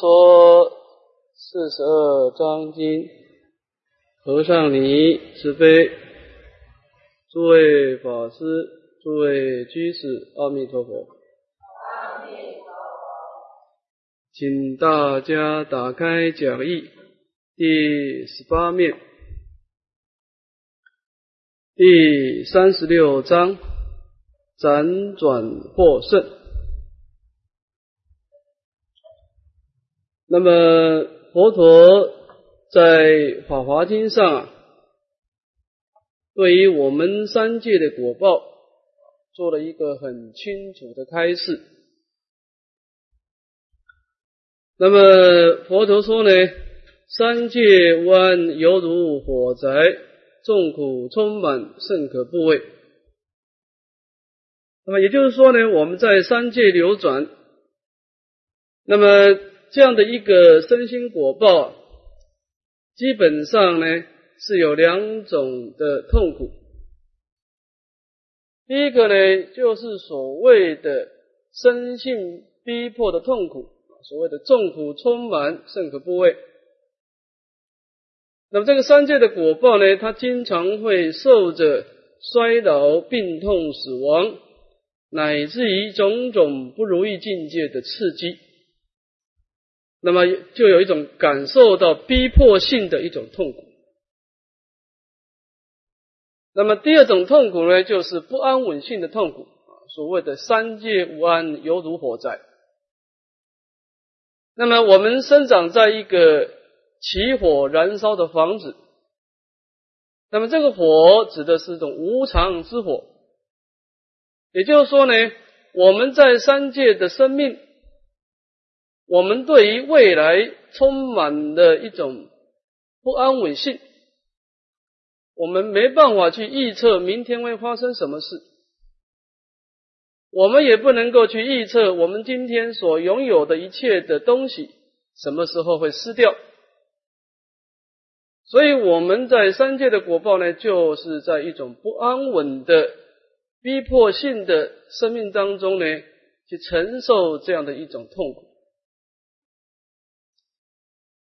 说四十二章经，和尚尼慈悲，诸位法师，诸位居士，阿弥陀佛。阿弥陀佛。请大家打开讲义第十八面，第三十六章，辗转获胜。那么佛陀在《法华经》上啊，对于我们三界的果报做了一个很清楚的开示。那么佛陀说呢，三界湾犹如火宅，众苦充满，甚可怖畏。那么也就是说呢，我们在三界流转，那么。这样的一个身心果报，基本上呢是有两种的痛苦。第一个呢，就是所谓的身性逼迫的痛苦，所谓的众苦充满，甚可部位。那么这个三界的果报呢，它经常会受着衰老、病痛、死亡，乃至于种种不如意境界的刺激。那么就有一种感受到逼迫性的一种痛苦。那么第二种痛苦呢，就是不安稳性的痛苦啊，所谓的三界无安，犹如火灾。那么我们生长在一个起火燃烧的房子，那么这个火指的是一种无常之火，也就是说呢，我们在三界的生命。我们对于未来充满了一种不安稳性，我们没办法去预测明天会发生什么事，我们也不能够去预测我们今天所拥有的一切的东西什么时候会失掉。所以我们在三界的果报呢，就是在一种不安稳的逼迫性的生命当中呢，去承受这样的一种痛苦。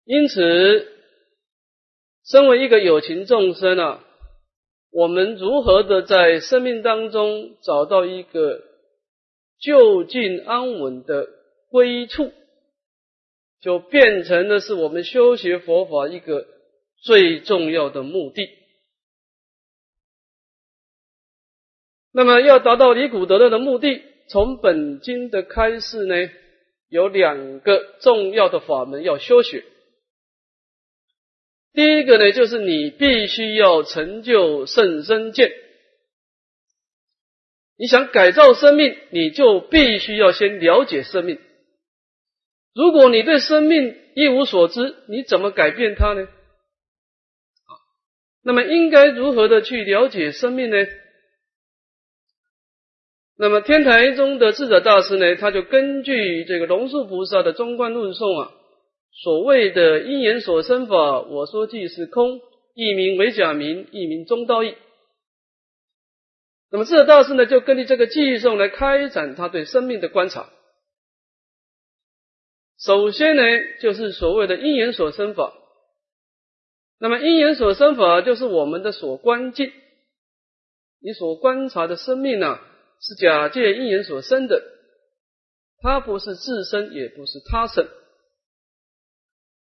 因此，身为一个有情众生啊，我们如何的在生命当中找到一个就近安稳的归处，就变成了是我们修学佛法一个最重要的目的。那么，要达到离苦得乐的目的，从本经的开示呢，有两个重要的法门要修学。第一个呢，就是你必须要成就圣身见。你想改造生命，你就必须要先了解生命。如果你对生命一无所知，你怎么改变它呢？那么应该如何的去了解生命呢？那么天台中的智者大师呢，他就根据这个龙树菩萨的中观论颂啊。所谓的因缘所生法，我说即是空，一名为假名，一名中道义。那么这大师呢，就根据这个记诵来开展他对生命的观察。首先呢，就是所谓的因缘所生法。那么因缘所生法，就是我们的所观境，你所观察的生命呢，是假借因缘所生的，它不是自身，也不是他生。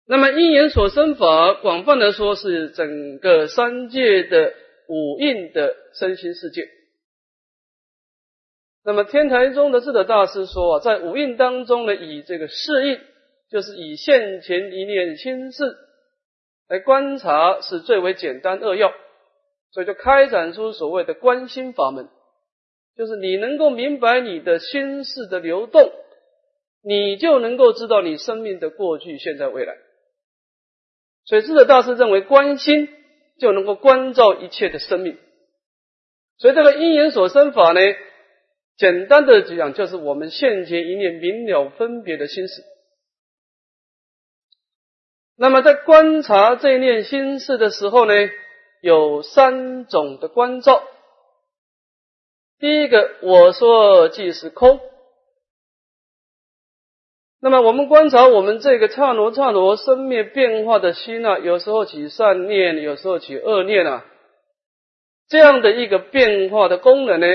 那么因缘所生法，广泛的说是整个三界的五蕴的身心世界。那么天台宗的智者大师说啊，在五蕴当中呢，以这个四蕴，就是以现前一念心事来观察，是最为简单扼要，所以就开展出所谓的观心法门，就是你能够明白你的心事的流动，你就能够知道你生命的过去、现在、未来。所以智者大师认为，观心就能够关照一切的生命。所以这个因缘所生法呢，简单的讲，就是我们现前一念明了分别的心事。那么在观察这一念心事的时候呢，有三种的关照。第一个，我说即是空。那么我们观察我们这个刹那刹那生灭变化的心啊，有时候起善念，有时候起恶念啊，这样的一个变化的功能呢，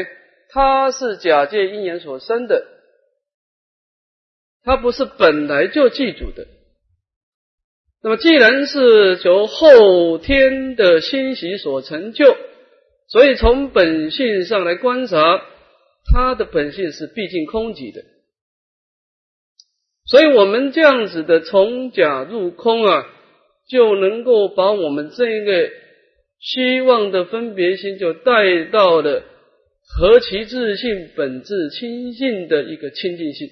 它是假借因缘所生的，它不是本来就记住的。那么既然是由后天的欣喜所成就，所以从本性上来观察，它的本性是毕竟空寂的。所以，我们这样子的从假入空啊，就能够把我们这一个希望的分别心，就带到了何其自性本质清净的一个清净性。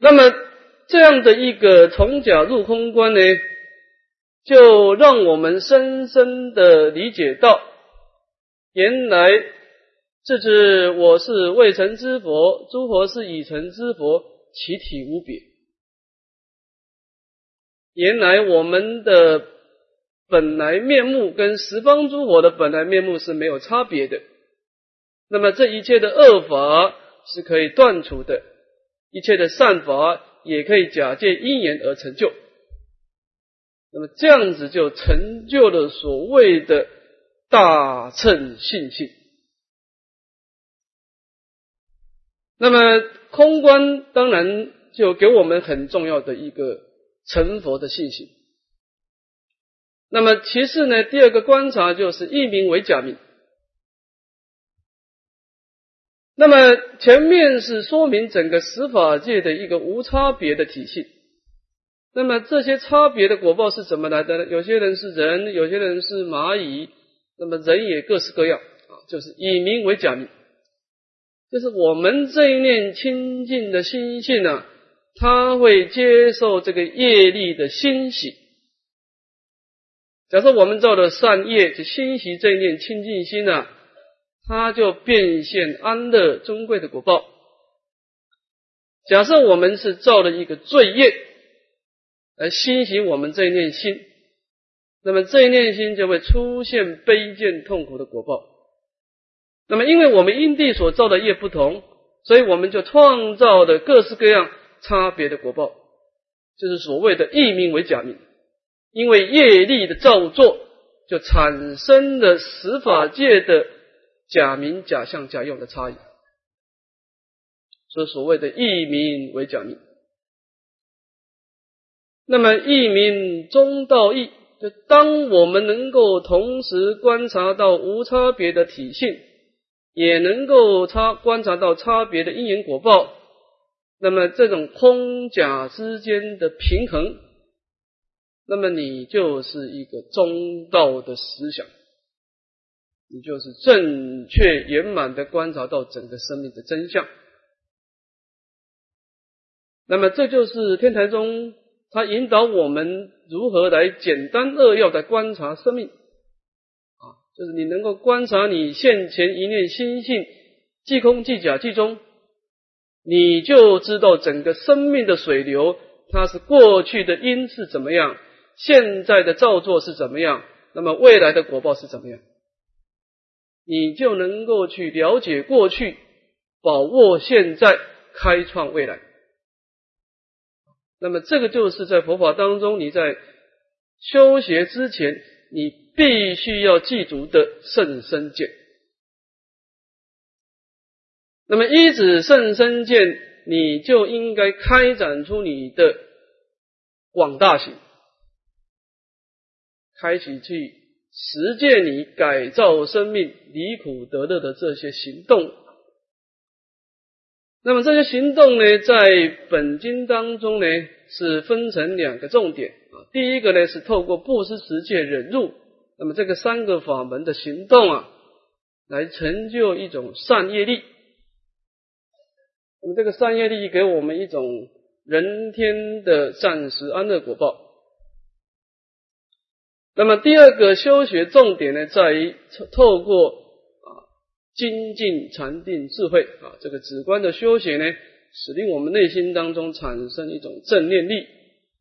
那么，这样的一个从假入空观呢，就让我们深深的理解到，原来。自知我是未成之佛，诸佛是已成之佛，其体无别。原来我们的本来面目跟十方诸佛的本来面目是没有差别的。那么这一切的恶法是可以断除的，一切的善法也可以假借因缘而成就。那么这样子就成就了所谓的大乘信性。那么空观当然就给我们很重要的一个成佛的信心。那么其次呢，第二个观察就是一名为假名。那么前面是说明整个十法界的一个无差别的体系。那么这些差别的果报是怎么来的呢？有些人是人，有些人是蚂蚁，那么人也各式各样啊，就是以名为假名。就是我们这一念清净的心性呢，他会接受这个业力的欣喜。假设我们造的善业，就欣喜这一念清净心呢，它就变现安乐尊贵的果报。假设我们是造了一个罪业，来欣喜我们这一念心，那么这一念心就会出现卑贱痛苦的果报。那么，因为我们因地所造的业不同，所以我们就创造的各式各样差别的果报，就是所谓的异名为假名。因为业力的造作，就产生了十法界的假名、假相、假用的差异，所以所谓的异名为假名。那么异名中道义，就当我们能够同时观察到无差别的体性。也能够差观察到差别的因缘果报，那么这种空假之间的平衡，那么你就是一个中道的思想，你就是正确圆满的观察到整个生命的真相。那么这就是天台宗他引导我们如何来简单扼要的观察生命。就是你能够观察你现前一念心性，即空即假即中，你就知道整个生命的水流，它是过去的因是怎么样，现在的造作是怎么样，那么未来的果报是怎么样，你就能够去了解过去，把握现在，开创未来。那么这个就是在佛法当中，你在修学之前，你。必须要记住的圣身见。那么依止圣身见，你就应该开展出你的广大行，开启去实践你改造生命、离苦得乐的这些行动。那么这些行动呢，在本经当中呢，是分成两个重点啊。第一个呢，是透过布施、持戒、忍辱。那么这个三个法门的行动啊，来成就一种善业力。那么这个善业力给我们一种人天的暂时安乐果报。那么第二个修学重点呢，在于透过啊精进禅定智慧啊这个止观的修学呢，使令我们内心当中产生一种正念力，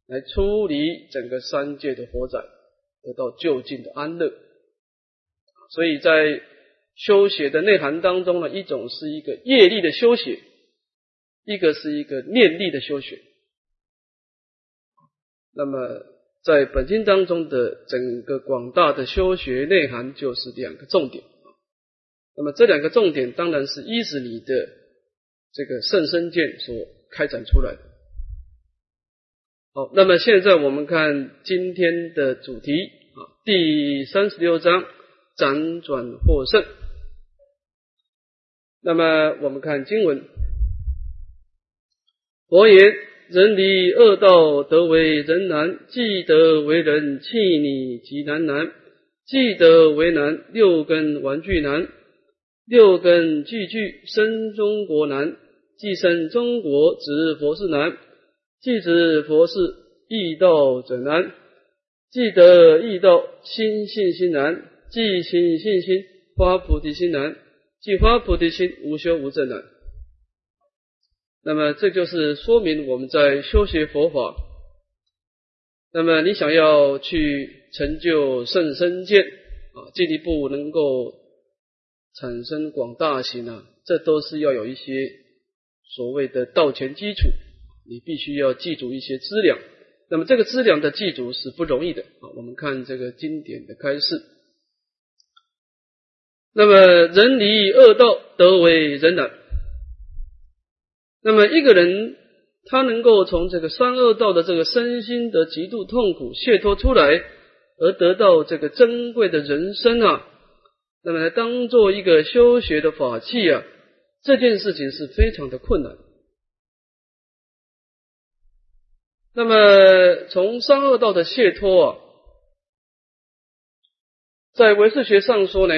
来出离整个三界的火灾。得到就近的安乐，所以在修学的内涵当中呢，一种是一个业力的修学，一个是一个念力的修学。那么在本经当中的整个广大的修学内涵就是两个重点。那么这两个重点当然是依止你的这个圣身见所开展出来的。好，那么现在我们看今天的主题啊，第三十六章辗转获胜。那么我们看经文，佛言：人离恶道，得为人难；既得为人，弃你即难难；既得为难，六根玩具难；六根具具生中国难；既生中国，指佛事难。既知佛是易道者难，既得易道心信心难，既心信心发菩提心难，既发菩提心无修无证难。那么这就是说明我们在修学佛法。那么你想要去成就圣身见啊，进一步能够产生广大行啊，这都是要有一些所谓的道前基础。你必须要记住一些资粮，那么这个资粮的记住是不容易的啊。我们看这个经典的开示，那么人离恶道，得为人难。那么一个人他能够从这个三恶道的这个身心的极度痛苦解脱出来，而得到这个珍贵的人生啊，那么当做一个修学的法器啊，这件事情是非常的困难。那么，从三恶道的解脱啊，在唯识学上说呢，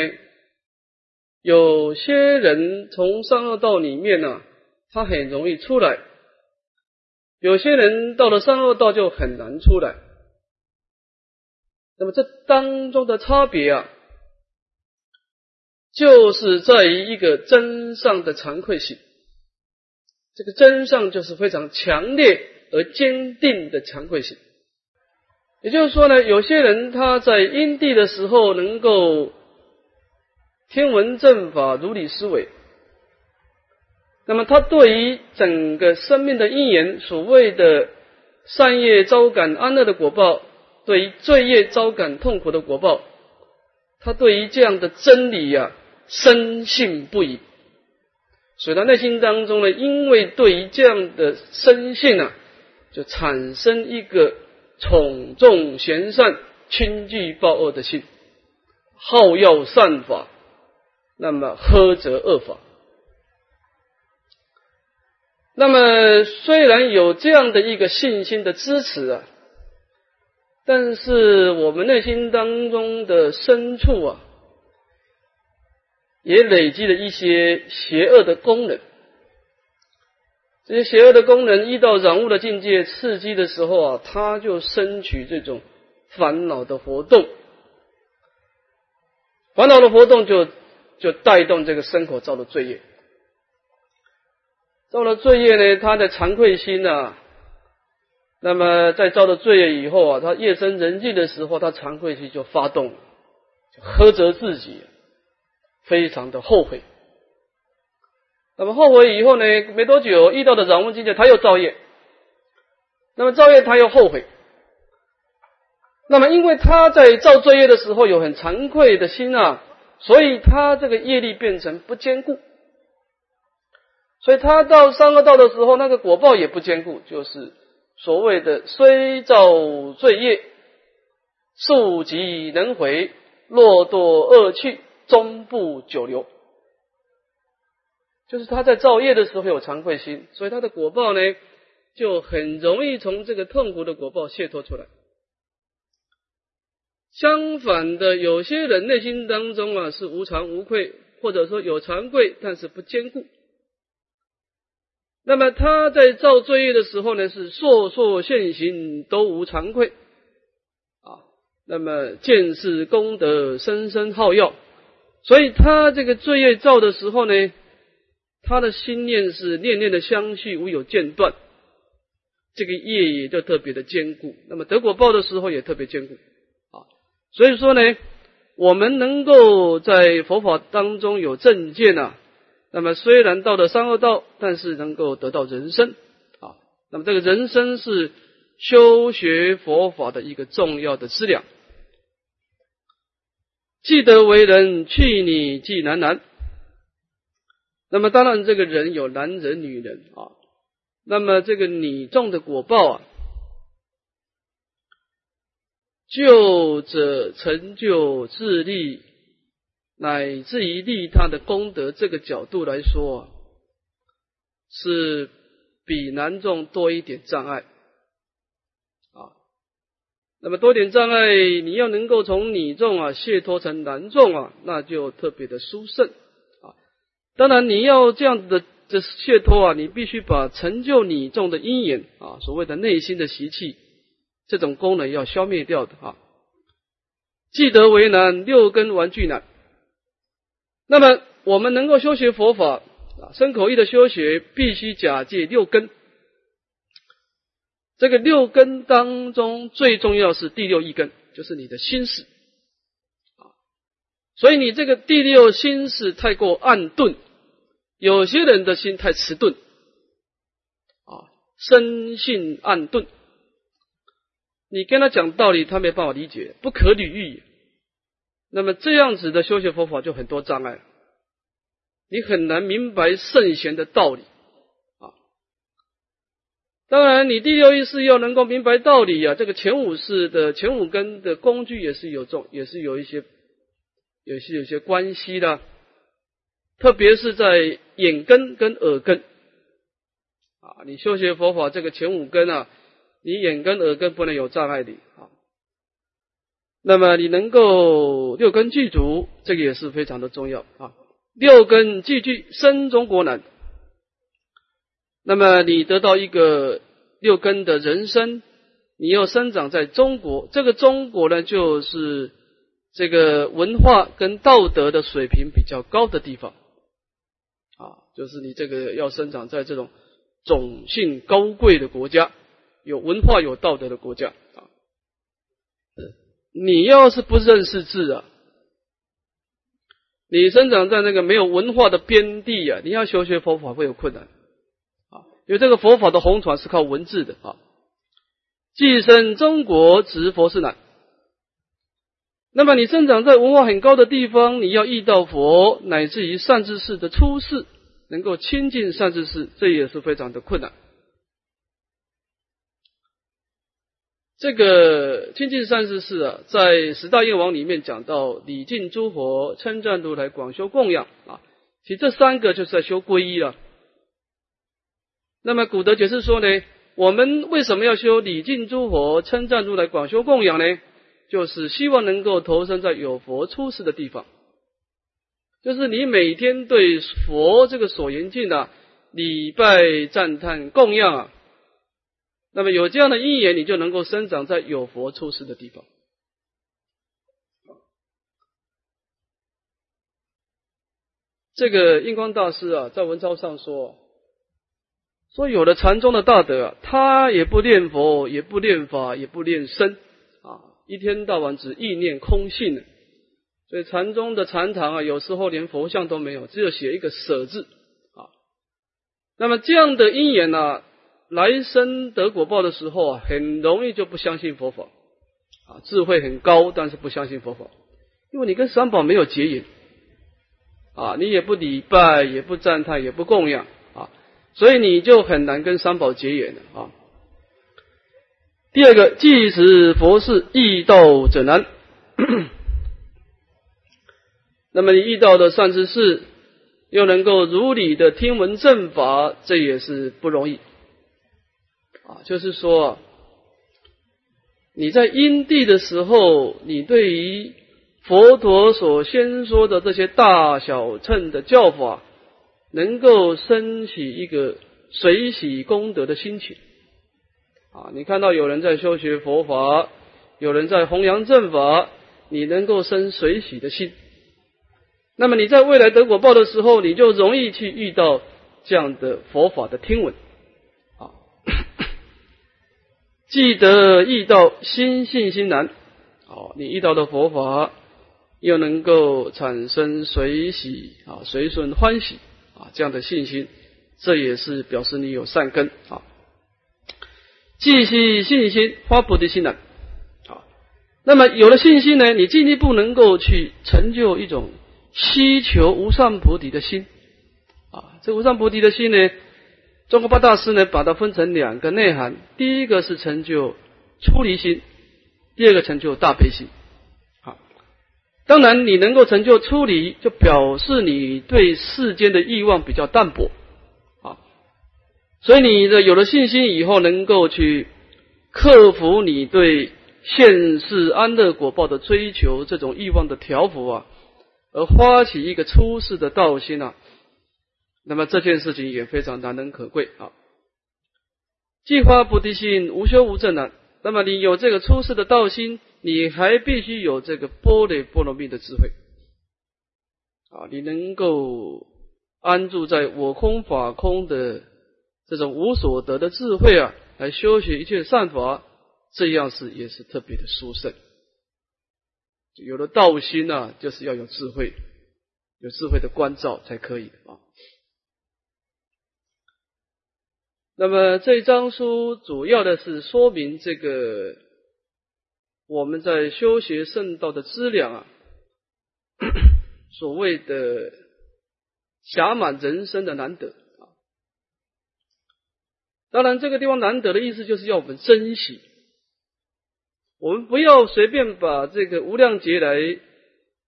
有些人从三恶道里面呢，他很容易出来；有些人到了三恶道就很难出来。那么这当中的差别啊，就是在于一个真上的惭愧心。这个真上就是非常强烈。而坚定的惭愧心，也就是说呢，有些人他在因地的时候能够天文正法如理思维，那么他对于整个生命的因缘，所谓的善业招感安乐的果报，对于罪业招感痛苦的果报，他对于这样的真理呀深信不疑，所以他内心当中呢，因为对于这样的深信啊。就产生一个宠重贤善、轻惧报恶的心，好要善法，那么呵责恶法。那么虽然有这样的一个信心的支持啊，但是我们内心当中的深处啊，也累积了一些邪恶的功能。这些邪恶的功能遇到染物的境界刺激的时候啊，它就生取这种烦恼的活动，烦恼的活动就就带动这个身口造的罪业，造了罪业呢，他的惭愧心啊，那么在造了罪业以后啊，他夜深人静的时候，他惭愧心就发动，呵责自己，非常的后悔。那么后悔以后呢？没多久遇到的染污境界，他又造业。那么造业他又后悔。那么因为他在造罪业的时候有很惭愧的心啊，所以他这个业力变成不坚固。所以他到三恶道的时候，那个果报也不坚固，就是所谓的虽造罪业，数极能回，落堕恶趣，终不久留。就是他在造业的时候有惭愧心，所以他的果报呢就很容易从这个痛苦的果报解脱出来。相反的，有些人内心当中啊是无惭无愧，或者说有惭愧，但是不坚固。那么他在造罪业的时候呢，是烁烁现行都无惭愧啊。那么见是功德，深深好药，所以他这个罪业造的时候呢。他的心念是念念的相续，无有间断，这个业也就特别的坚固。那么得果报的时候也特别坚固啊。所以说呢，我们能够在佛法当中有正见啊，那么虽然到了三恶道，但是能够得到人生啊。那么这个人生是修学佛法的一个重要的资粮。既得为人，去你即男男。那么当然，这个人有男人、女人啊。那么这个你种的果报啊，就者成就自利，乃至于利他的功德，这个角度来说啊，是比男众多一点障碍啊。那么多点障碍，你要能够从你众啊卸脱成男众啊，那就特别的殊胜。当然，你要这样子的。这是解脱啊！你必须把成就你众的因缘啊，所谓的内心的习气，这种功能要消灭掉的啊。记得为难，六根玩具难。那么我们能够修学佛法啊，身口意的修学，必须假借六根。这个六根当中最重要是第六一根，就是你的心事啊。所以你这个第六心事太过暗钝。有些人的心太迟钝，啊，生性暗钝，你跟他讲道理，他没办法理解，不可理喻。那么这样子的修学佛法就很多障碍，你很难明白圣贤的道理啊。当然，你第六意识要能够明白道理啊，这个前五识的前五根的工具也是有重，也是有一些，也是有些关系的。特别是在眼根跟耳根啊，你修学佛法这个前五根啊，你眼根耳根不能有障碍的啊。那么你能够六根具足，这个也是非常的重要啊。六根具具生中国难，那么你得到一个六根的人生，你要生长在中国，这个中国呢，就是这个文化跟道德的水平比较高的地方。啊，就是你这个要生长在这种种姓高贵的国家，有文化有道德的国家啊。你要是不认识字啊，你生长在那个没有文化的边地啊，你要修学佛法会有困难啊。因为这个佛法的红传是靠文字的啊。寄生中国执佛是难，那么你生长在文化很高的地方，你要遇到佛，乃至于善知识的出世。能够亲近善知识，这也是非常的困难。这个亲近善知识啊，在十大愿王里面讲到礼敬诸佛、称赞如来、广修供养啊，其实这三个就是在修皈依了。那么古德解释说呢，我们为什么要修礼敬诸佛、称赞如来、广修供养呢？就是希望能够投身在有佛出世的地方。就是你每天对佛这个所言境啊，礼拜、赞叹、供养啊，那么有这样的因缘，你就能够生长在有佛出世的地方。这个印光大师啊，在文章上说，说有了禅宗的大德啊，他也不念佛，也不念法，也不念身，一天到晚只意念空性。所以禅宗的禅堂啊，有时候连佛像都没有，只有写一个舍字啊。那么这样的因缘呢，来生得果报的时候啊，很容易就不相信佛法啊，智慧很高，但是不相信佛法，因为你跟三宝没有结缘啊，你也不礼拜，也不赞叹，也不供养啊，所以你就很难跟三宝结缘的啊。第二个，即使佛是易道者难。那么你遇到的善知识，又能够如理的听闻正法，这也是不容易啊。就是说，你在因地的时候，你对于佛陀所先说的这些大小乘的教法，能够升起一个随喜功德的心情啊。你看到有人在修学佛法，有人在弘扬正法，你能够生随喜的心。那么你在未来得果报的时候，你就容易去遇到这样的佛法的听闻啊。记得遇到心信心难，哦，你遇到的佛法又能够产生随喜啊，随顺欢喜啊，这样的信心，这也是表示你有善根啊。继续信心发菩提心的啊，那么有了信心呢，你进一步能够去成就一种希求无上菩提的心啊。这无上菩提的心呢，中国八大师呢把它分成两个内涵，第一个是成就出离心，第二个成就大悲心。好，当然你能够成就出离，就表示你对世间的欲望比较淡薄。所以你的有了信心以后，能够去克服你对现世安乐果报的追求，这种欲望的调伏啊，而发起一个出世的道心啊，那么这件事情也非常难能可贵啊。既发菩提心，无修无证啊。那么你有这个出世的道心，你还必须有这个波雷波罗蜜的智慧啊，你能够安住在我空法空的。这种无所得的智慧啊，来修学一切善法，这样是也是特别的殊胜。有了道心呢，就是要有智慧，有智慧的关照才可以啊。那么这张书主要的是说明这个我们在修学圣道的资粮啊，所谓的暇满人生的难得。当然，这个地方难得的意思就是要我们珍惜，我们不要随便把这个无量劫来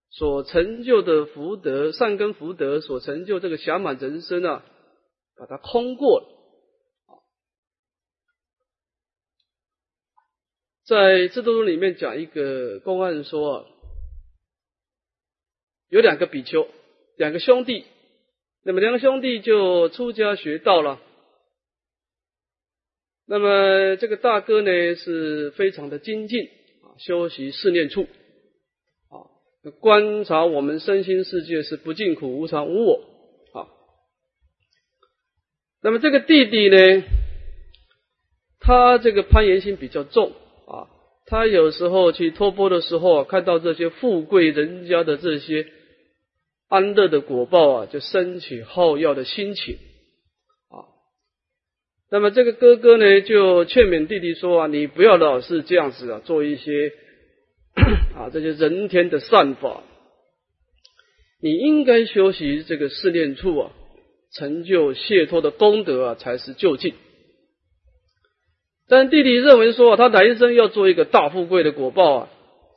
所成就的福德、善根福德所成就这个暇满人生啊，把它空过了。在制度里面讲一个公案说啊，有两个比丘，两个兄弟，那么两个兄弟就出家学道了。那么这个大哥呢是非常的精进啊，修习四念处啊，观察我们身心世界是不净苦、无常、无我啊。那么这个弟弟呢，他这个攀岩心比较重啊，他有时候去托钵的时候，啊看到这些富贵人家的这些安乐的果报啊，就升起好要的心情。那么这个哥哥呢，就劝勉弟弟说啊，你不要老是这样子啊，做一些 啊这些人天的善法，你应该修习这个试炼处啊，成就解脱的功德啊，才是就近。但弟弟认为说啊，他来生要做一个大富贵的果报啊，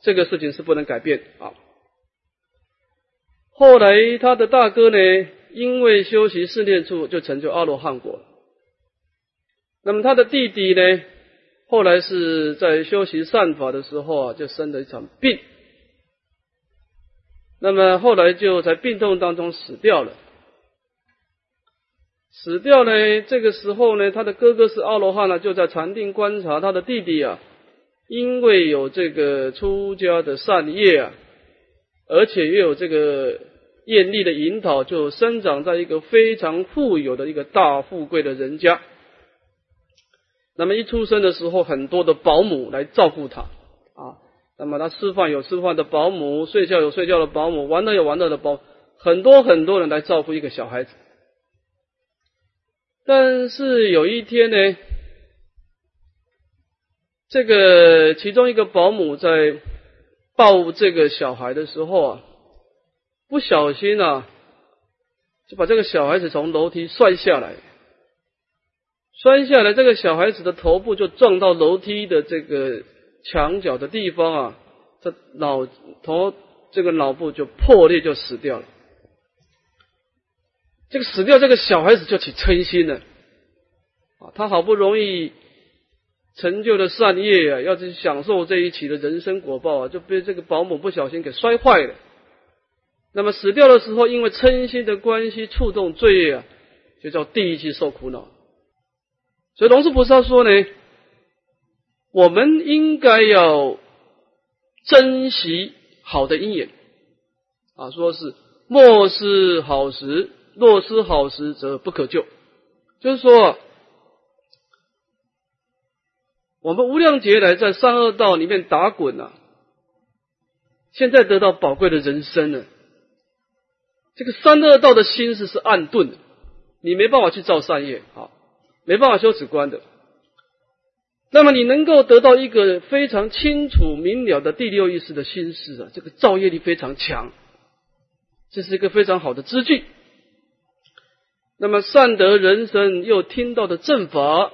这个事情是不能改变啊。后来他的大哥呢，因为修习试炼处，就成就阿罗汉果了。那么他的弟弟呢？后来是在修习善法的时候啊，就生了一场病。那么后来就在病痛当中死掉了。死掉呢，这个时候呢，他的哥哥是阿罗汉呢，就在禅定观察他的弟弟啊，因为有这个出家的善业啊，而且又有这个艳丽的引导，就生长在一个非常富有的一个大富贵的人家。那么一出生的时候，很多的保姆来照顾他啊。那么他吃饭有吃饭的保姆，睡觉有睡觉的保姆，玩乐有玩乐的保，很多很多人来照顾一个小孩子。但是有一天呢，这个其中一个保姆在抱这个小孩的时候啊，不小心啊，就把这个小孩子从楼梯摔下来。摔下来，这个小孩子的头部就撞到楼梯的这个墙角的地方啊，这脑头这个脑部就破裂，就死掉了。这个死掉，这个小孩子就起嗔心了啊！他好不容易成就了善业啊，要去享受这一期的人生果报啊，就被这个保姆不小心给摔坏了。那么死掉的时候，因为嗔心的关系触动罪业啊，就叫第一期受苦恼。所以龙树菩萨说呢，我们应该要珍惜好的因缘啊，说是莫失好时，若失好时则不可救。就是说，我们无量劫来在三恶道里面打滚啊，现在得到宝贵的人生了。这个三恶道的心思是暗钝的。你没办法去造善业啊，没办法修止观的。那么你能够得到一个非常清楚明了的第六意识的心事啊，这个造业力非常强，这是一个非常好的资具。那么善得人生又听到的正法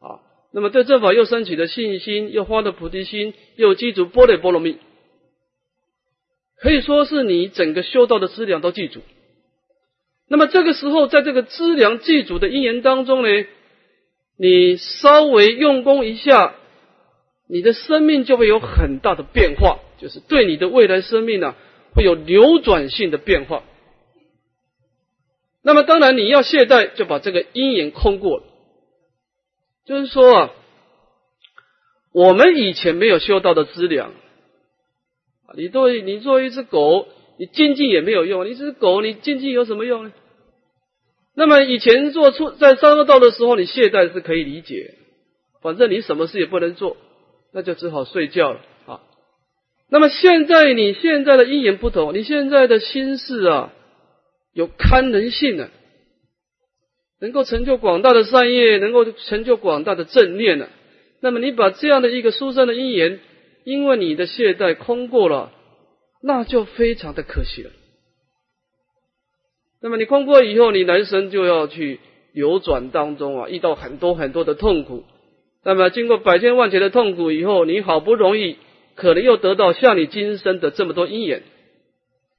啊，那么对正法又升起的信心，又发的菩提心，又记住波罗波罗蜜，可以说是你整个修道的资粮都记住。那么这个时候，在这个资粮祭祖的因缘当中呢？你稍微用功一下，你的生命就会有很大的变化，就是对你的未来生命呢，会有流转性的变化。那么当然你要懈怠，就把这个因缘空过了。就是说啊，我们以前没有修到的资粮，你作为你作为一只狗，你精进也没有用。你这只狗，你精进有什么用呢？那么以前做出在三恶道的时候，你懈怠是可以理解，反正你什么事也不能做，那就只好睡觉了啊。那么现在你现在的因缘不同，你现在的心事啊，有堪能性了，能够成就广大的善业，能够成就广大的正念了。那么你把这样的一个殊胜的因缘，因为你的懈怠空过了，那就非常的可惜了。那么你空过以后，你人生就要去流转当中啊，遇到很多很多的痛苦。那么经过百千万劫的痛苦以后，你好不容易可能又得到像你今生的这么多因缘。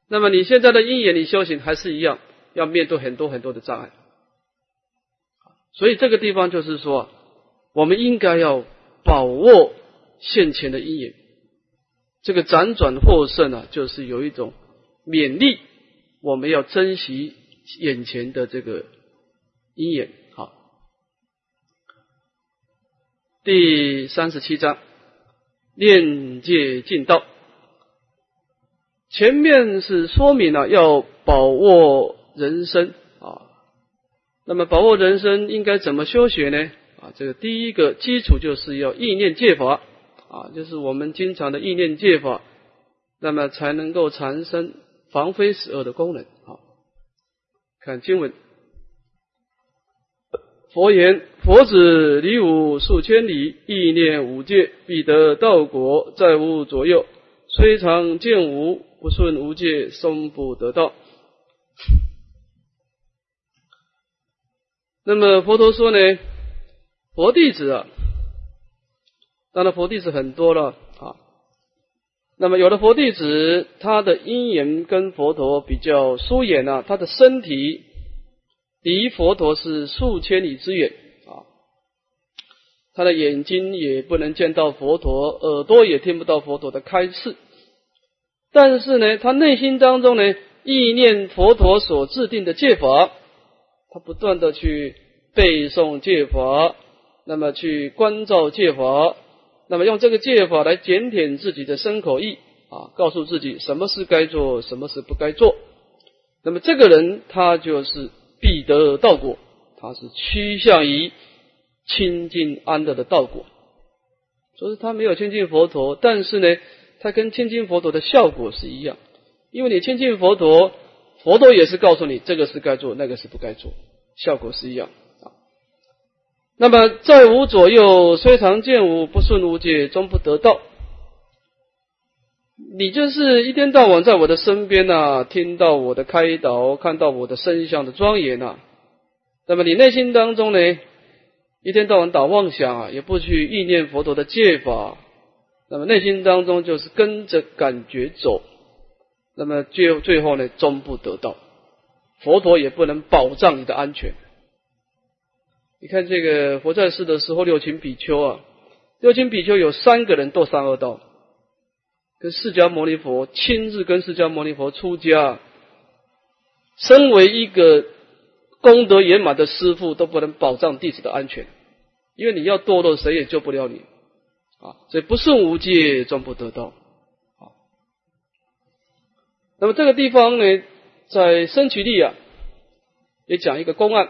那么你现在的因缘，你修行还是一样，要面对很多很多的障碍。所以这个地方就是说，我们应该要把握现前的因缘。这个辗转获胜啊，就是有一种勉励。我们要珍惜眼前的这个因缘。好，第三十七章，念戒尽道。前面是说明了要把握人生啊，那么把握人生应该怎么修学呢？啊，这个第一个基础就是要意念戒法啊，就是我们经常的意念戒法，那么才能够产生。防非死恶的功能。好，看经文。佛言：佛子离吾数千里，意念五界，必得道果，在无左右。虽常见无，不顺无界，终不得道。那么佛陀说呢？佛弟子啊，当然佛弟子很多了。那么，有的佛弟子，他的因缘跟佛陀比较疏远啊，他的身体离佛陀是数千里之远啊，他的眼睛也不能见到佛陀，耳朵也听不到佛陀的开示。但是呢，他内心当中呢，意念佛陀所制定的戒法，他不断的去背诵戒法，那么去关照戒法。那么用这个戒法来检点自己的身口意啊，告诉自己什么事该做，什么事不该做。那么这个人他就是必得道果，他是趋向于清净安乐的道果。所以他没有亲近佛陀，但是呢，他跟亲近佛陀的效果是一样。因为你亲近佛陀，佛陀也是告诉你这个是该做，那个是不该做，效果是一样。那么在无左右，虽常见无不顺无解，终不得道。你就是一天到晚在我的身边呐，听到我的开导，看到我的身相的庄严呐。那么你内心当中呢，一天到晚打妄想啊，也不去意念佛陀的戒法，那么内心当中就是跟着感觉走，那么最最后呢，终不得道。佛陀也不能保障你的安全。你看这个佛在世的时候，六亲比丘啊，六亲比丘有三个人堕三恶道，跟释迦牟尼佛亲自跟释迦牟尼佛出家，身为一个功德圆满的师父，都不能保障弟子的安全，因为你要堕落，谁也救不了你啊！所以不顺无戒，终不得道啊。那么这个地方呢，在生渠地啊，也讲一个公案。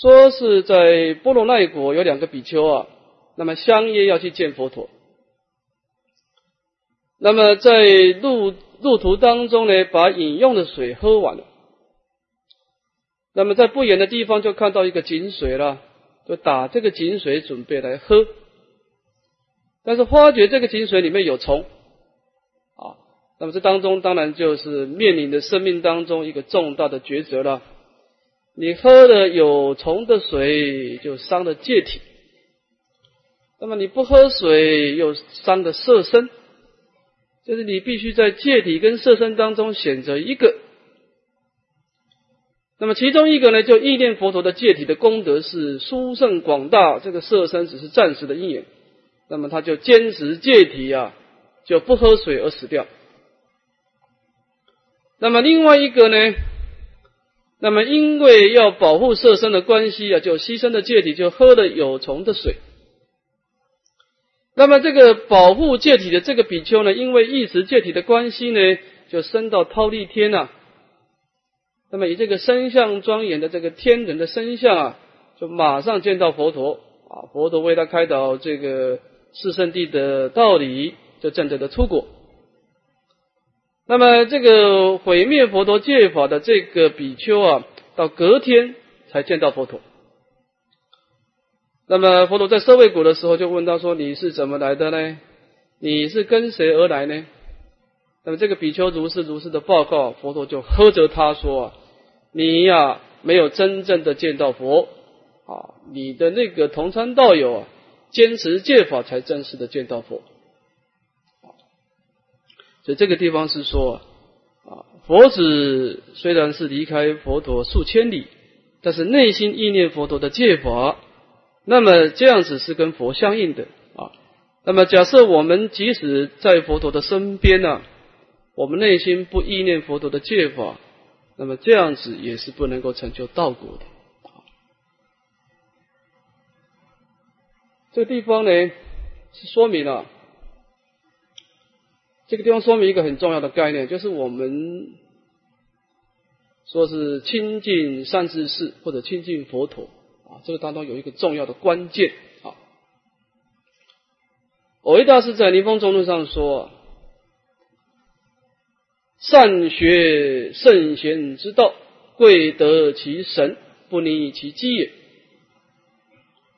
说是在波罗奈国有两个比丘啊，那么相约要去见佛陀。那么在路路途当中呢，把饮用的水喝完了。那么在不远的地方就看到一个井水了，就打这个井水准备来喝。但是发觉这个井水里面有虫，啊，那么这当中当然就是面临的生命当中一个重大的抉择了。你喝了有虫的水，就伤了戒体；那么你不喝水，又伤了色身。就是你必须在戒体跟色身当中选择一个。那么其中一个呢，就意念佛陀的戒体的功德是殊胜广大，这个色身只是暂时的因缘。那么他就坚持戒体啊，就不喝水而死掉。那么另外一个呢？那么，因为要保护色身的关系啊，就牺牲的戒体，就喝了有虫的水。那么，这个保护戒体的这个比丘呢，因为一时戒体的关系呢，就升到忉利天啊。那么，以这个身相庄严的这个天人的身相啊，就马上见到佛陀啊，佛陀为他开导这个四圣地的道理，就证得的出果。那么，这个毁灭佛陀戒法的这个比丘啊，到隔天才见到佛陀。那么，佛陀在舍卫谷的时候就问他说：“你是怎么来的呢？你是跟谁而来呢？”那么，这个比丘如是如是的报告，佛陀就呵责他说：“啊你呀，没有真正的见到佛啊！你的那个同参道友啊，坚持戒法才真实的见到佛。”所以这个地方是说，啊，佛子虽然是离开佛陀数千里，但是内心意念佛陀的戒法，那么这样子是跟佛相应的啊。那么假设我们即使在佛陀的身边呢，我们内心不意念佛陀的戒法，那么这样子也是不能够成就道果的。这个地方呢，是说明了。这个地方说明一个很重要的概念，就是我们说是亲近善知识或者亲近佛陀啊，这个当中有一个重要的关键啊。偶一大师在《临风中论》上说：“善学圣贤之道，贵得其神，不离其机也。”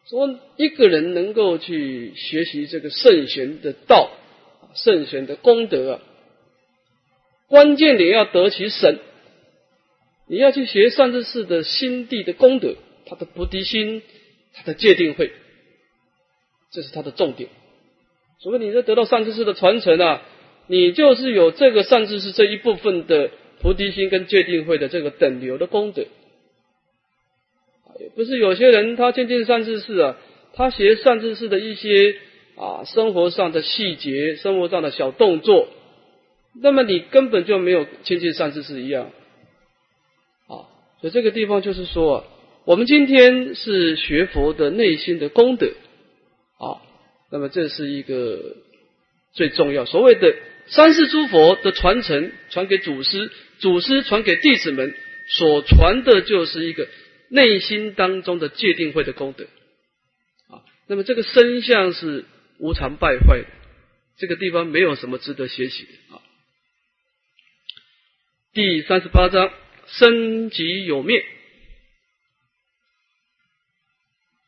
说一个人能够去学习这个圣贤的道。圣贤的功德啊，关键点要得其神。你要去学善知识的心地的功德，他的菩提心，他的戒定慧，这是他的重点。所以你在得到善知识的传承啊，你就是有这个善知识这一部分的菩提心跟戒定慧的这个等流的功德。不是有些人他渐渐善知识啊，他学善知识的一些。啊，生活上的细节，生活上的小动作，那么你根本就没有亲近善知识一样。啊，所以这个地方就是说，我们今天是学佛的内心的功德。啊，那么这是一个最重要。所谓的三世诸佛的传承，传给祖师，祖师传给弟子们，所传的就是一个内心当中的界定会的功德。啊，那么这个身相是。无常败坏，这个地方没有什么值得学习的啊。第三十八章，生即有灭。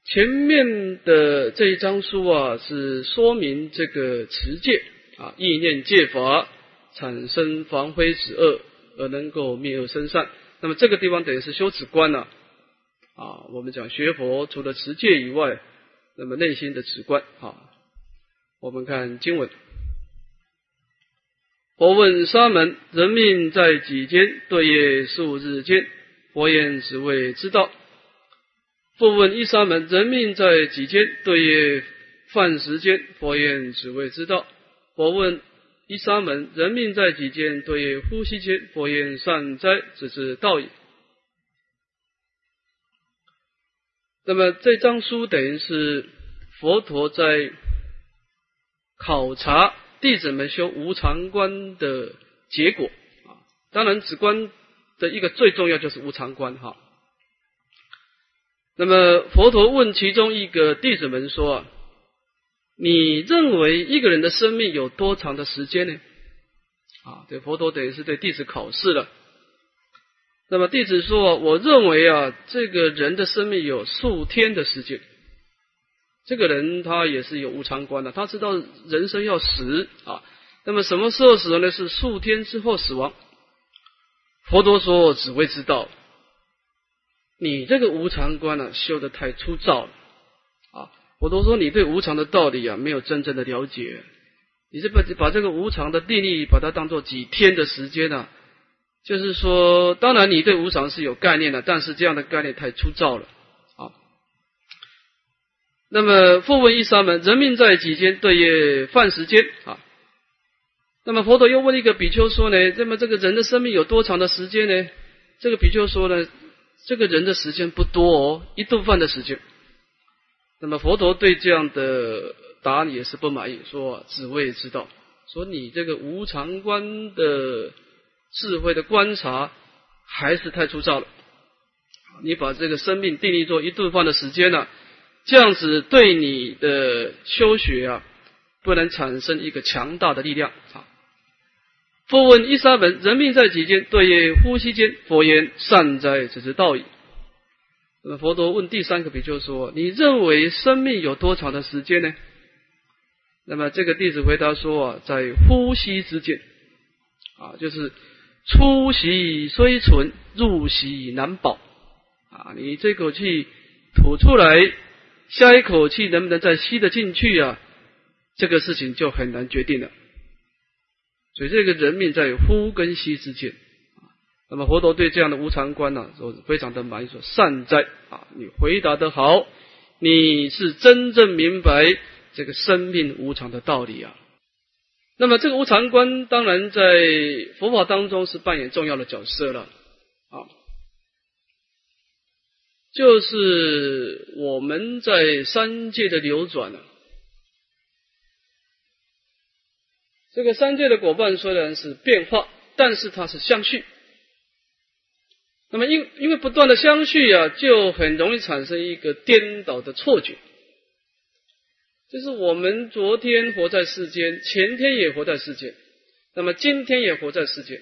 前面的这一章书啊，是说明这个持戒啊，意念戒法产生防非止恶，而能够灭恶生善。那么这个地方等于是修止观了啊。我们讲学佛，除了持戒以外，那么内心的止观啊。我们看经文，佛问沙门：人命在几间？对曰数日间。佛言：只为知道。复问一沙门：人命在几间？对曰饭时间。佛言：只为知道。佛问一沙门：人命在几间？对曰呼吸间。佛言：善哉，只是道也。那么这张书等于是佛陀在。考察弟子们修无常观的结果啊，当然止观的一个最重要就是无常观哈。那么佛陀问其中一个弟子们说：“你认为一个人的生命有多长的时间呢？”啊，对佛陀等于是对弟子考试了。那么弟子说，我认为啊，这个人的生命有数天的时间。这个人他也是有无常观的，他知道人生要死啊。那么什么时候死呢？是数天之后死亡。佛陀说，只会知道你这个无常观呢，修的太粗糙了啊。佛陀说，你对无常的道理啊，没有真正的了解。你是把把这个无常的定义，把它当做几天的时间呢？就是说，当然你对无常是有概念的，但是这样的概念太粗糙了。那么复问一沙门：人命在几间？对业犯时间啊。那么佛陀又问一个比丘说呢：那么这个人的生命有多长的时间呢？这个比丘说呢：这个人的时间不多哦，一顿饭的时间。那么佛陀对这样的答案也是不满意，说只为知道，说你这个无常观的。智慧的观察还是太粗糙了。你把这个生命定义做一顿饭的时间呢，这样子对你的修学啊，不能产生一个强大的力量啊。复问一沙门：人命在几间？对业呼吸间。佛言：善哉，此之道矣。那么佛陀问第三个比丘说：你认为生命有多长的时间呢？那么这个弟子回答说啊，在呼吸之间啊，就是。出息虽存，入息难保啊！你这口气吐出来，下一口气能不能再吸得进去啊？这个事情就很难决定了。所以这个人命在于呼跟吸之间。那么佛陀对这样的无常观呢，说非常的满意，说善哉啊！你回答的好，你是真正明白这个生命无常的道理啊。那么这个无常观，当然在佛法当中是扮演重要的角色了啊。就是我们在三界的流转呢，这个三界的果报虽然是变化，但是它是相续。那么因因为不断的相续啊，就很容易产生一个颠倒的错觉。就是我们昨天活在世间，前天也活在世间，那么今天也活在世间，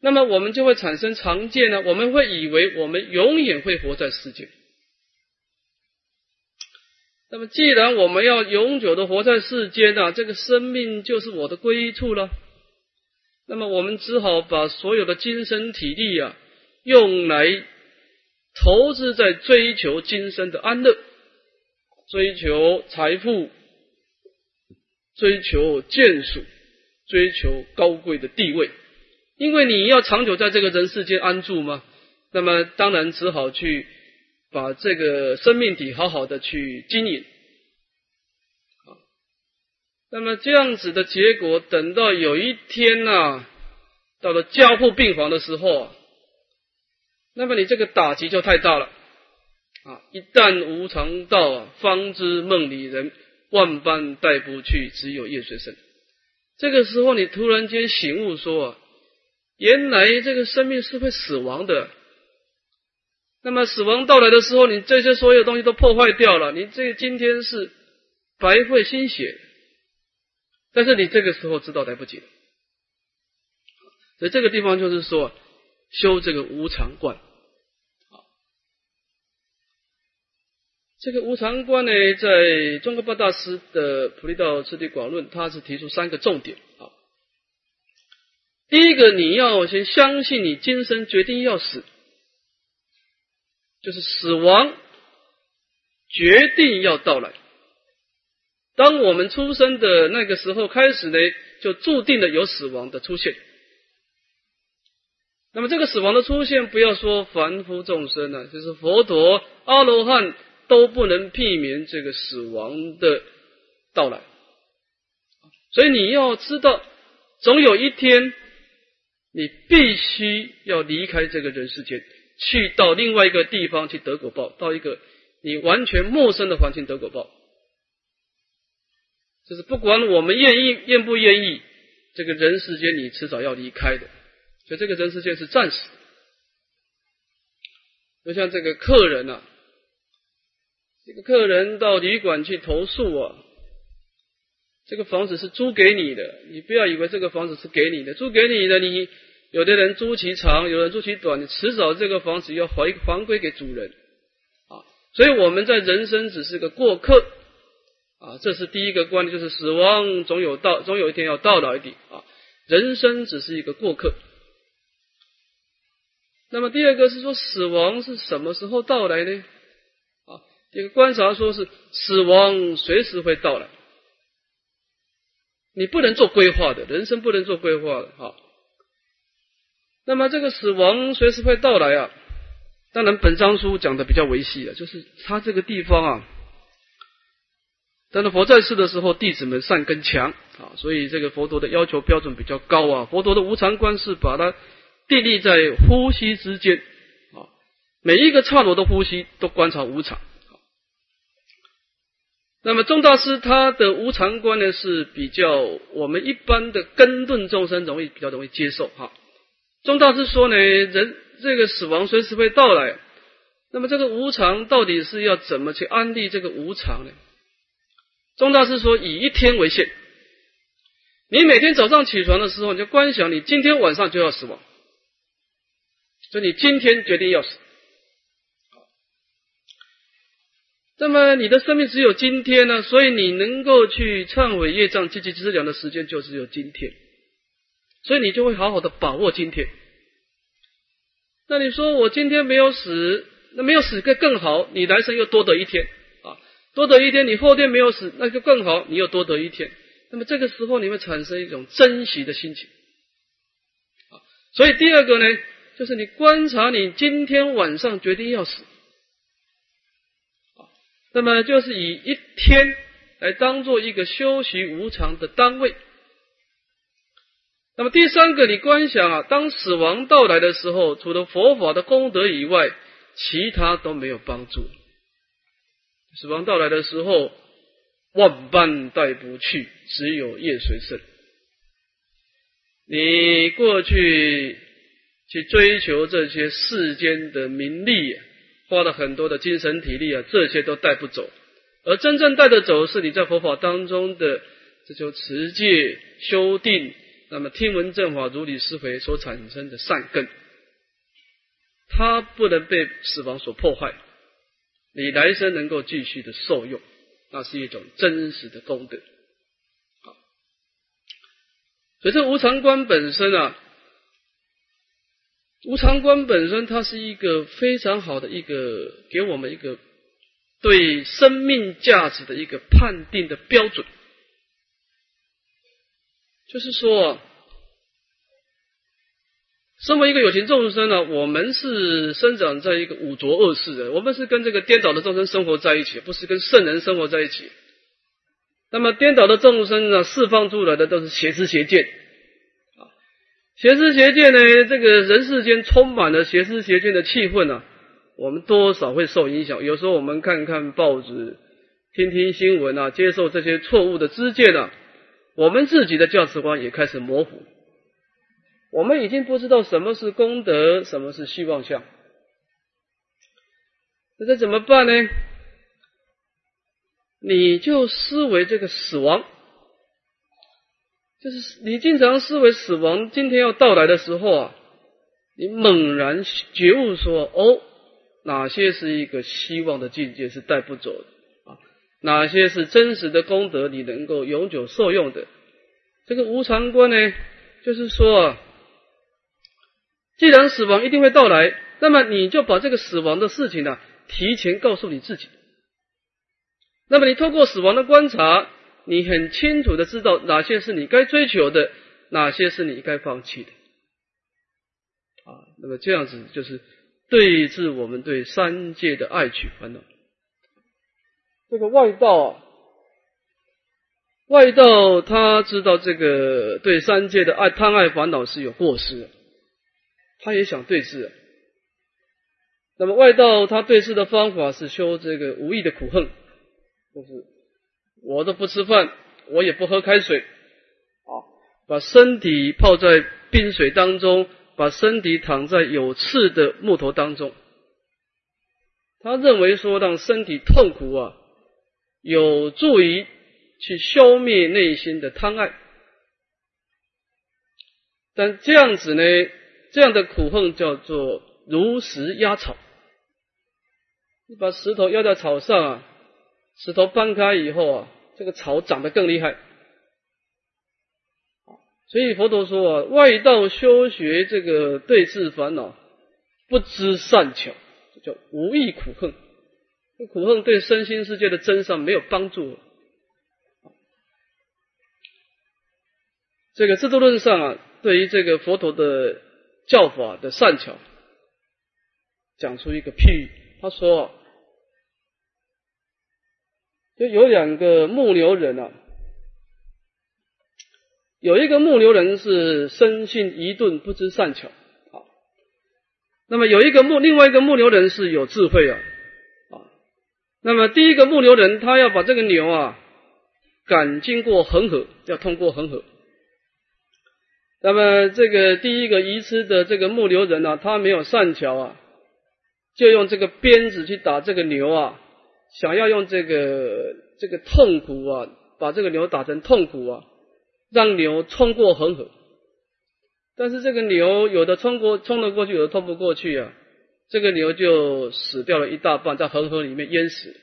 那么我们就会产生常见呢？我们会以为我们永远会活在世间。那么既然我们要永久的活在世间啊，这个生命就是我的归处了。那么我们只好把所有的精神体力啊，用来投资在追求今生的安乐。追求财富，追求见属，追求高贵的地位，因为你要长久在这个人世间安住嘛，那么当然只好去把这个生命体好好的去经营。那么这样子的结果，等到有一天呐，到了家护病房的时候，那么你这个打击就太大了。啊！一旦无常到啊，方知梦里人，万般带不去，只有夜随身。这个时候，你突然间醒悟，说啊，原来这个生命是会死亡的。那么死亡到来的时候，你这些所有东西都破坏掉了，你这今天是白费心血。但是你这个时候知道来不及。所以这个地方就是说，修这个无常观。这个无常观呢，在中国八大师的《普利道次第广论》，他是提出三个重点。第一个，你要先相信你今生决定要死，就是死亡决定要到来。当我们出生的那个时候开始呢，就注定了有死亡的出现。那么这个死亡的出现，不要说凡夫众生了，就是佛陀、阿罗汉。都不能避免这个死亡的到来，所以你要知道，总有一天你必须要离开这个人世间，去到另外一个地方去得果报，到一个你完全陌生的环境得果报。就是不管我们愿意愿不愿意，这个人世间你迟早要离开的，所以这个人世间是暂时。就像这个客人啊。这个客人到旅馆去投诉啊，这个房子是租给你的，你不要以为这个房子是给你的，租给你的，你有的人租期长，有人租期短，你迟早这个房子要还还归给主人啊。所以我们在人生只是个过客啊，这是第一个观念，就是死亡总有到，总有一天要到来的啊。人生只是一个过客。那么第二个是说，死亡是什么时候到来呢？啊，这个观察说是死亡随时会到来，你不能做规划的，人生不能做规划的。哈。那么这个死亡随时会到来啊，当然本章书讲的比较维系啊，就是他这个地方啊，当然佛在世的时候，弟子们善根强啊，所以这个佛陀的要求标准比较高啊。佛陀的无常观是把它。定立在呼吸之间啊，每一个刹那的呼吸都观察无常。那么宗大师他的无常观呢是比较我们一般的根顿众生容易比较容易接受哈。宗大师说呢，人这个死亡随时会到来，那么这个无常到底是要怎么去安利这个无常呢？宗大师说，以一天为限，你每天早上起床的时候，你就观想你今天晚上就要死亡。所以你今天决定要死，那么你的生命只有今天呢？所以你能够去忏悔业障、积极治疗的时间就只有今天，所以你就会好好的把握今天。那你说我今天没有死，那没有死更更好，你来生又多得一天啊，多得一天，你后天没有死，那就更好，你又多得一天。那么这个时候你会产生一种珍惜的心情啊。所以第二个呢？就是你观察，你今天晚上决定要死，啊，那么就是以一天来当做一个修习无常的单位。那么第三个，你观想啊，当死亡到来的时候，除了佛法的功德以外，其他都没有帮助。死亡到来的时候，万般带不去，只有业随身。你过去。去追求这些世间的名利，花了很多的精神体力啊，这些都带不走。而真正带得走，是你在佛法当中的这就持戒修定，那么听闻正法、如理思维所产生的善根，它不能被死亡所破坏，你来生能够继续的受用，那是一种真实的功德。好，所以这无常观本身啊。无常观本身，它是一个非常好的一个给我们一个对生命价值的一个判定的标准。就是说，身为一个有情众生呢，我们是生长在一个五浊恶世的，我们是跟这个颠倒的众生生活在一起，不是跟圣人生活在一起。那么颠倒的众生呢，释放出来的都是邪知邪见。邪知邪见呢？这个人世间充满了邪知邪见的气氛啊，我们多少会受影响。有时候我们看看报纸，听听新闻啊，接受这些错误的知见啊，我们自己的价值观也开始模糊。我们已经不知道什么是功德，什么是希望相。那这怎么办呢？你就思维这个死亡。就是你经常思维死亡今天要到来的时候啊，你猛然觉悟说：哦，哪些是一个希望的境界是带不走的？哪些是真实的功德你能够永久受用的？这个无常观呢，就是说啊，既然死亡一定会到来，那么你就把这个死亡的事情呢，提前告诉你自己。那么你通过死亡的观察。你很清楚的知道哪些是你该追求的，哪些是你该放弃的，啊，那么这样子就是对治我们对三界的爱取烦恼。这个外道啊，外道他知道这个对三界的爱贪爱烦恼是有过失，他也想对治。那么外道他对治的方法是修这个无意的苦恨，就是。我都不吃饭，我也不喝开水，啊，把身体泡在冰水当中，把身体躺在有刺的木头当中。他认为说让身体痛苦啊，有助于去消灭内心的贪爱。但这样子呢，这样的苦恨叫做如石压草。你把石头压在草上啊，石头搬开以后啊，这个草长得更厉害。所以佛陀说啊，外道修学这个对治烦恼，不知善巧，叫无益苦恨。苦恨对身心世界的真善没有帮助。这个制度论上啊，对于这个佛陀的教法的善巧，讲出一个譬喻。他说。就有两个牧牛人啊，有一个牧牛人是生性愚钝，不知善巧啊。那么有一个牧，另外一个牧牛人是有智慧啊。那么第一个牧牛人，他要把这个牛啊赶经过恒河，要通过恒河。那么这个第一个愚痴的这个牧牛人呢，他没有善巧啊，就用这个鞭子去打这个牛啊。想要用这个这个痛苦啊，把这个牛打成痛苦啊，让牛冲过恒河。但是这个牛有的冲过冲得过去，有的冲不过去啊，这个牛就死掉了一大半，在恒河里面淹死。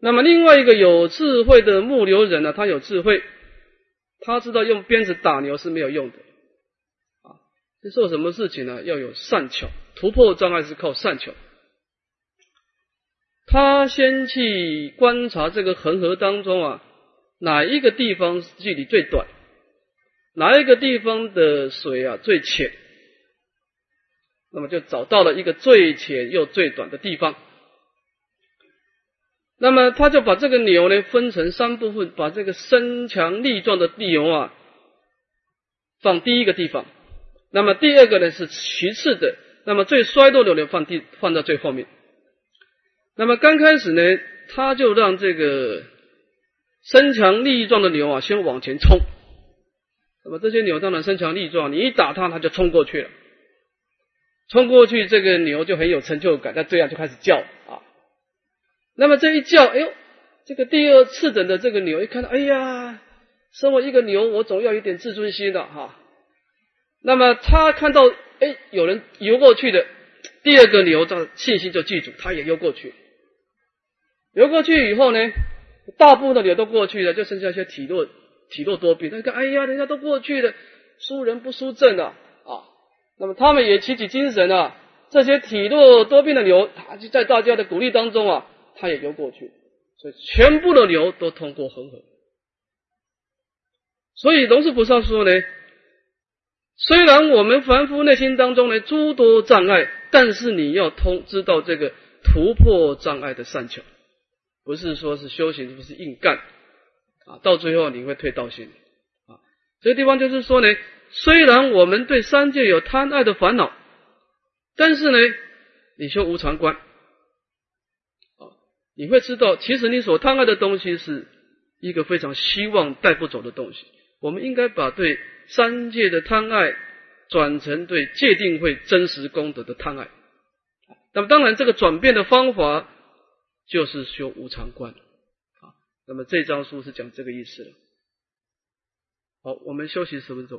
那么另外一个有智慧的牧牛人呢，他有智慧，他知道用鞭子打牛是没有用的啊。做什么事情呢？要有善巧，突破障碍是靠善巧。他先去观察这个恒河当中啊，哪一个地方距离最短，哪一个地方的水啊最浅，那么就找到了一个最浅又最短的地方。那么他就把这个牛呢分成三部分，把这个身强力壮的牛啊放第一个地方，那么第二个呢是其次的，那么最衰弱的牛放第放在最后面。那么刚开始呢，他就让这个身强力壮的牛啊先往前冲。那么这些牛当然身强力壮，你一打它，它就冲过去了。冲过去，这个牛就很有成就感，它这样就开始叫啊。那么这一叫，哎呦，这个第二次等的这个牛一看到，哎呀，身为一个牛，我总要有点自尊心的哈。那么他看到，哎，有人游过去的，第二个牛的信心就记住，他也游过去。游过去以后呢，大部分的牛都过去了，就剩下一些体弱、体弱多病。那个，哎呀，人家都过去了，输人不输阵啊！那么他们也提起精神啊。这些体弱多病的牛，他就在大家的鼓励当中啊，他也游过去，所以全部的牛都通过恒河。所以龙树菩萨说呢，虽然我们凡夫内心当中呢诸多障碍，但是你要通知道这个突破障碍的善巧。不是说是修行，不是硬干啊，到最后你会退道心啊。这个地方就是说呢，虽然我们对三界有贪爱的烦恼，但是呢，你修无常观啊，你会知道，其实你所贪爱的东西是一个非常希望带不走的东西。我们应该把对三界的贪爱转成对界定会真实功德的贪爱。那么当然，这个转变的方法。就是修无常观，啊，那么这张书是讲这个意思的。好，我们休息十分钟。